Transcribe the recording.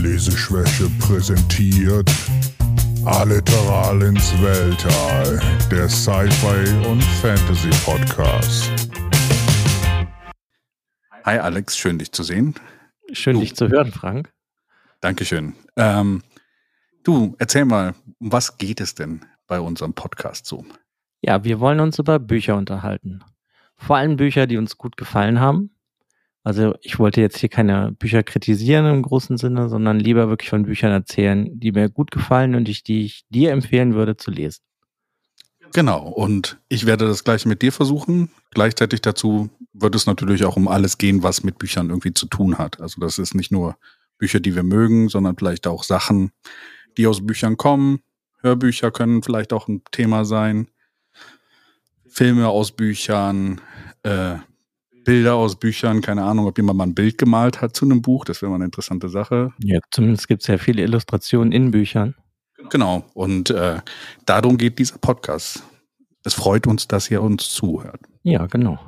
Leseschwäche präsentiert Alliteral ins Weltall, der Sci-Fi und Fantasy Podcast. Hi Alex, schön dich zu sehen. Schön Du. dich zu hören, Frank. Dankeschön. Ähm, du, erzähl mal, um was geht es denn bei unserem Podcast so? Ja, wir wollen uns über Bücher unterhalten. Vor allem Bücher, die uns gut gefallen haben. Also ich wollte jetzt hier keine Bücher kritisieren im großen Sinne, sondern lieber wirklich von Büchern erzählen, die mir gut gefallen und ich, die ich dir empfehlen würde zu lesen. Genau, und ich werde das gleich mit dir versuchen. Gleichzeitig dazu wird es natürlich auch um alles gehen, was mit Büchern irgendwie zu tun hat. Also das ist nicht nur Bücher, die wir mögen, sondern vielleicht auch Sachen, die aus Büchern kommen. Hörbücher können vielleicht auch ein Thema sein. Filme aus Büchern, äh, Bilder aus Büchern, keine Ahnung, ob jemand mal ein Bild gemalt hat zu einem Buch, das wäre mal eine interessante Sache. Ja, zumindest gibt es ja viele Illustrationen in Büchern. Genau, und äh, darum geht dieser Podcast. Es freut uns, dass ihr uns zuhört. Ja, genau.